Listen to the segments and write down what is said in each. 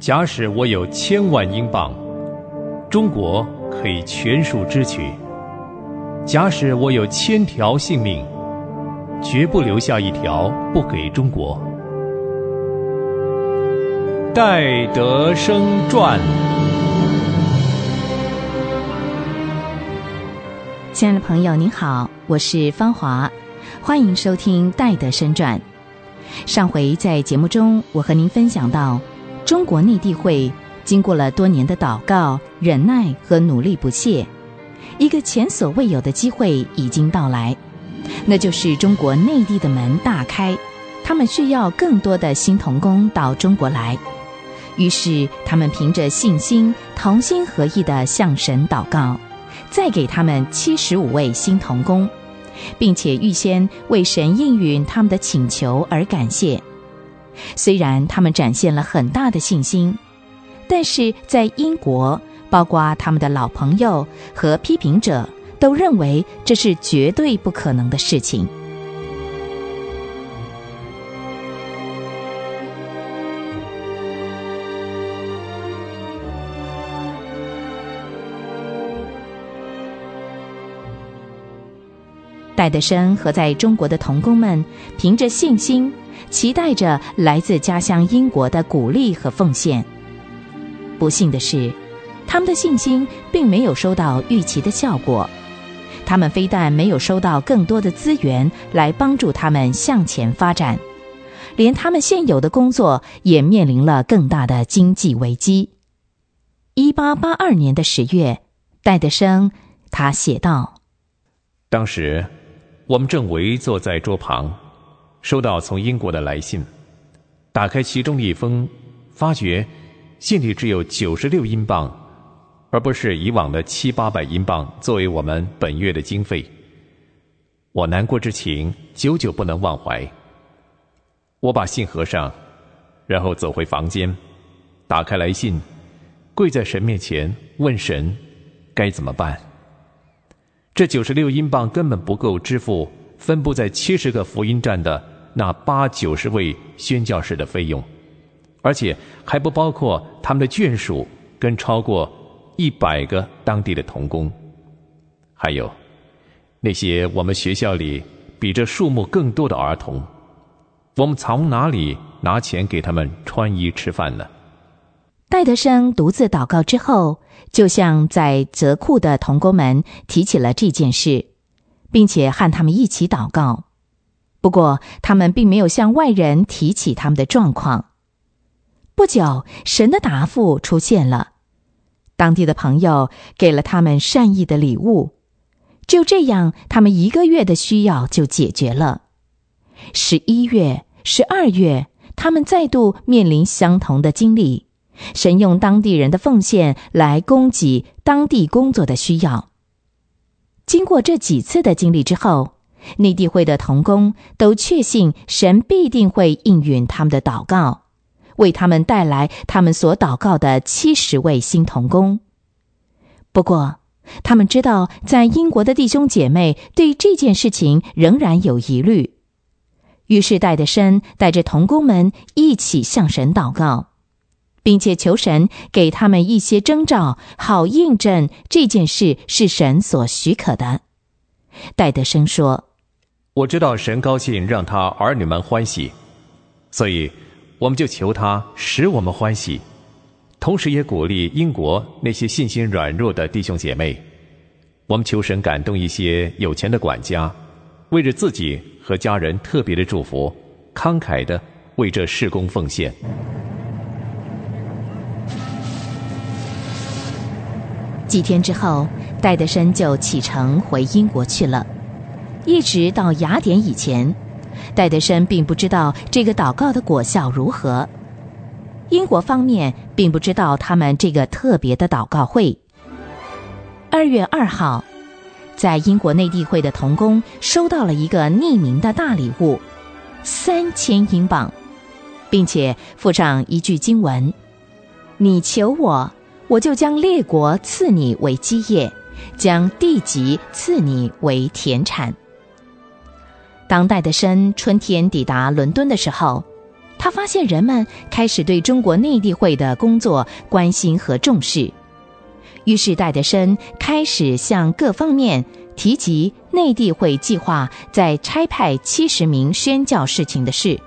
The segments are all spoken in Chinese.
假使我有千万英镑，中国可以全数支取；假使我有千条性命，绝不留下一条不给中国。戴德生传。亲爱的朋友，您好，我是芳华，欢迎收听《戴德生传》。上回在节目中，我和您分享到。中国内地会经过了多年的祷告、忍耐和努力不懈，一个前所未有的机会已经到来，那就是中国内地的门大开，他们需要更多的新童工到中国来。于是，他们凭着信心，同心合意的向神祷告，再给他们七十五位新童工，并且预先为神应允他们的请求而感谢。虽然他们展现了很大的信心，但是在英国，包括他们的老朋友和批评者都认为这是绝对不可能的事情。戴德生和在中国的童工们凭着信心。期待着来自家乡英国的鼓励和奉献。不幸的是，他们的信心并没有收到预期的效果。他们非但没有收到更多的资源来帮助他们向前发展，连他们现有的工作也面临了更大的经济危机。一八八二年的十月，戴德生他写道：“当时，我们正围坐在桌旁。”收到从英国的来信，打开其中一封，发觉信里只有九十六英镑，而不是以往的七八百英镑作为我们本月的经费。我难过之情久久不能忘怀。我把信合上，然后走回房间，打开来信，跪在神面前问神该怎么办。这九十六英镑根本不够支付。分布在七十个福音站的那八九十位宣教士的费用，而且还不包括他们的眷属跟超过一百个当地的童工，还有那些我们学校里比这数目更多的儿童，我们从哪里拿钱给他们穿衣吃饭呢？戴德生独自祷告之后，就向在泽库的童工们提起了这件事。并且和他们一起祷告，不过他们并没有向外人提起他们的状况。不久，神的答复出现了，当地的朋友给了他们善意的礼物，就这样，他们一个月的需要就解决了。十一月、十二月，他们再度面临相同的经历，神用当地人的奉献来供给当地工作的需要。经过这几次的经历之后，内地会的童工都确信神必定会应允他们的祷告，为他们带来他们所祷告的七十位新童工。不过，他们知道在英国的弟兄姐妹对这件事情仍然有疑虑，于是戴德生带着童工们一起向神祷告。并且求神给他们一些征兆，好印证这件事是神所许可的。戴德生说：“我知道神高兴让他儿女们欢喜，所以我们就求他使我们欢喜，同时也鼓励英国那些信心软弱的弟兄姐妹。我们求神感动一些有钱的管家，为着自己和家人特别的祝福，慷慨的为这事工奉献。”几天之后，戴德生就启程回英国去了。一直到雅典以前，戴德生并不知道这个祷告的果效如何。英国方面并不知道他们这个特别的祷告会。二月二号，在英国内地会的童工收到了一个匿名的大礼物，三千英镑，并且附上一句经文：“你求我。”我就将列国赐你为基业，将地级赐你为田产。当戴德生春天抵达伦敦的时候，他发现人们开始对中国内地会的工作关心和重视，于是戴德生开始向各方面提及内地会计划在差派七十名宣教士情的事。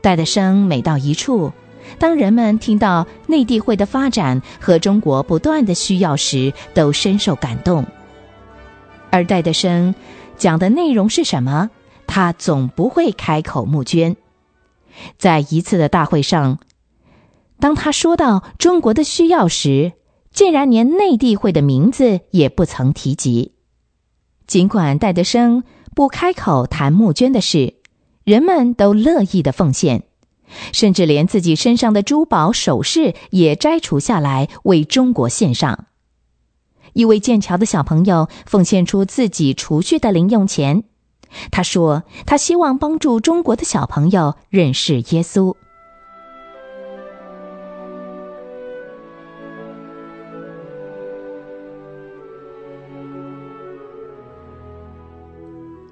戴德生每到一处，当人们听到内地会的发展和中国不断的需要时，都深受感动。而戴德生讲的内容是什么？他总不会开口募捐。在一次的大会上，当他说到中国的需要时，竟然连内地会的名字也不曾提及。尽管戴德生不开口谈募捐的事，人们都乐意的奉献，甚至连自己身上的珠宝首饰也摘除下来为中国献上。一位剑桥的小朋友奉献出自己储蓄的零用钱。他说：“他希望帮助中国的小朋友认识耶稣。”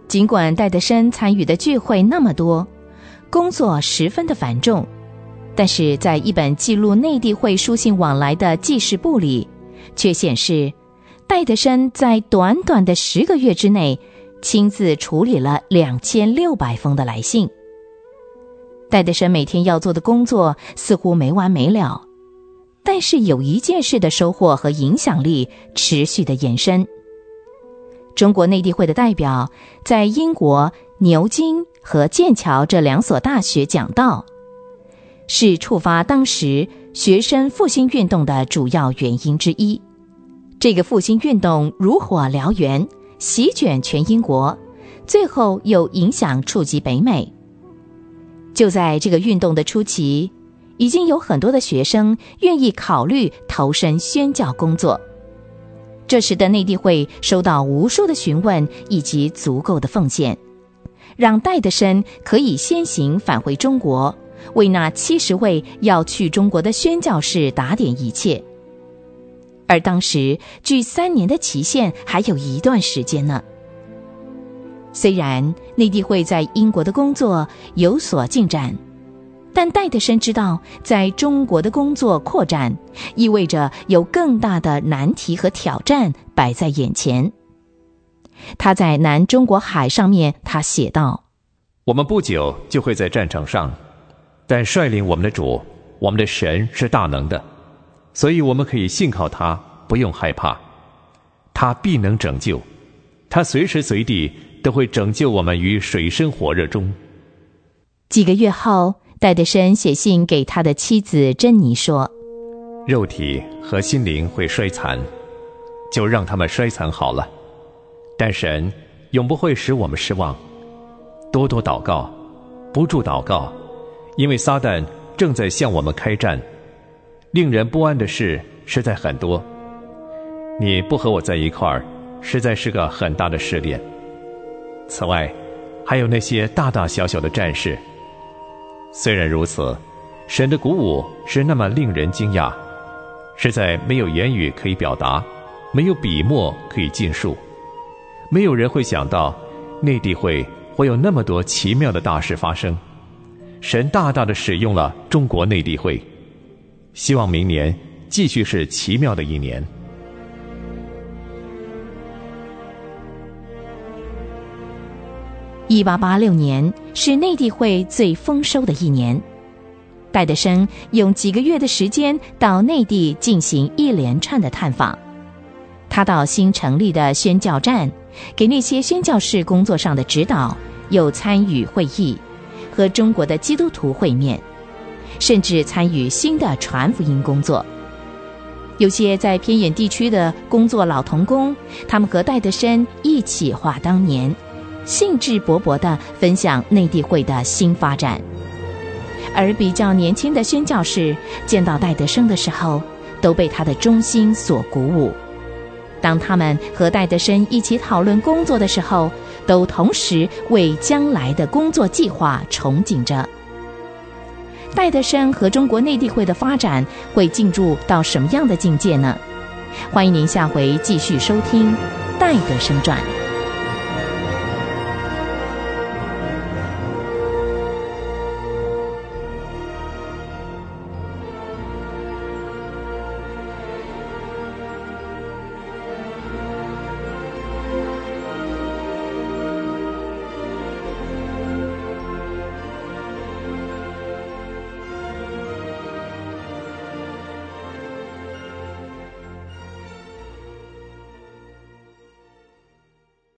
尽管戴德生参与的聚会那么多，工作十分的繁重，但是在一本记录内地会书信往来的记事簿里，却显示戴德生在短短的十个月之内。亲自处理了两千六百封的来信。戴德生每天要做的工作似乎没完没了，但是有一件事的收获和影响力持续的延伸。中国内地会的代表在英国牛津和剑桥这两所大学讲道，是触发当时学生复兴运动的主要原因之一。这个复兴运动如火燎原。席卷全英国，最后又影响触及北美。就在这个运动的初期，已经有很多的学生愿意考虑投身宣教工作。这时的内地会收到无数的询问以及足够的奉献，让戴德生可以先行返回中国，为那七十位要去中国的宣教士打点一切。而当时距三年的期限还有一段时间呢。虽然内地会在英国的工作有所进展，但戴德生知道，在中国的工作扩展意味着有更大的难题和挑战摆在眼前。他在南中国海上面，他写道：“我们不久就会在战场上，但率领我们的主，我们的神是大能的。”所以我们可以信靠他，不用害怕，他必能拯救，他随时随地都会拯救我们于水深火热中。几个月后，戴德生写信给他的妻子珍妮说：“肉体和心灵会衰残，就让他们衰残好了。但神永不会使我们失望。多多祷告，不住祷告，因为撒旦正在向我们开战。”令人不安的事实在很多。你不和我在一块儿，实在是个很大的试炼。此外，还有那些大大小小的战事。虽然如此，神的鼓舞是那么令人惊讶，实在没有言语可以表达，没有笔墨可以尽述。没有人会想到，内地会会有那么多奇妙的大事发生。神大大的使用了中国内地会。希望明年继续是奇妙的一年。一八八六年是内地会最丰收的一年，戴德生用几个月的时间到内地进行一连串的探访。他到新成立的宣教站，给那些宣教士工作上的指导，又参与会议，和中国的基督徒会面。甚至参与新的传福音工作。有些在偏远地区的工作老童工，他们和戴德生一起话当年，兴致勃勃地分享内地会的新发展。而比较年轻的宣教士见到戴德生的时候，都被他的忠心所鼓舞。当他们和戴德生一起讨论工作的时候，都同时为将来的工作计划憧憬着。戴德生和中国内地会的发展会进入到什么样的境界呢？欢迎您下回继续收听《戴德生传》。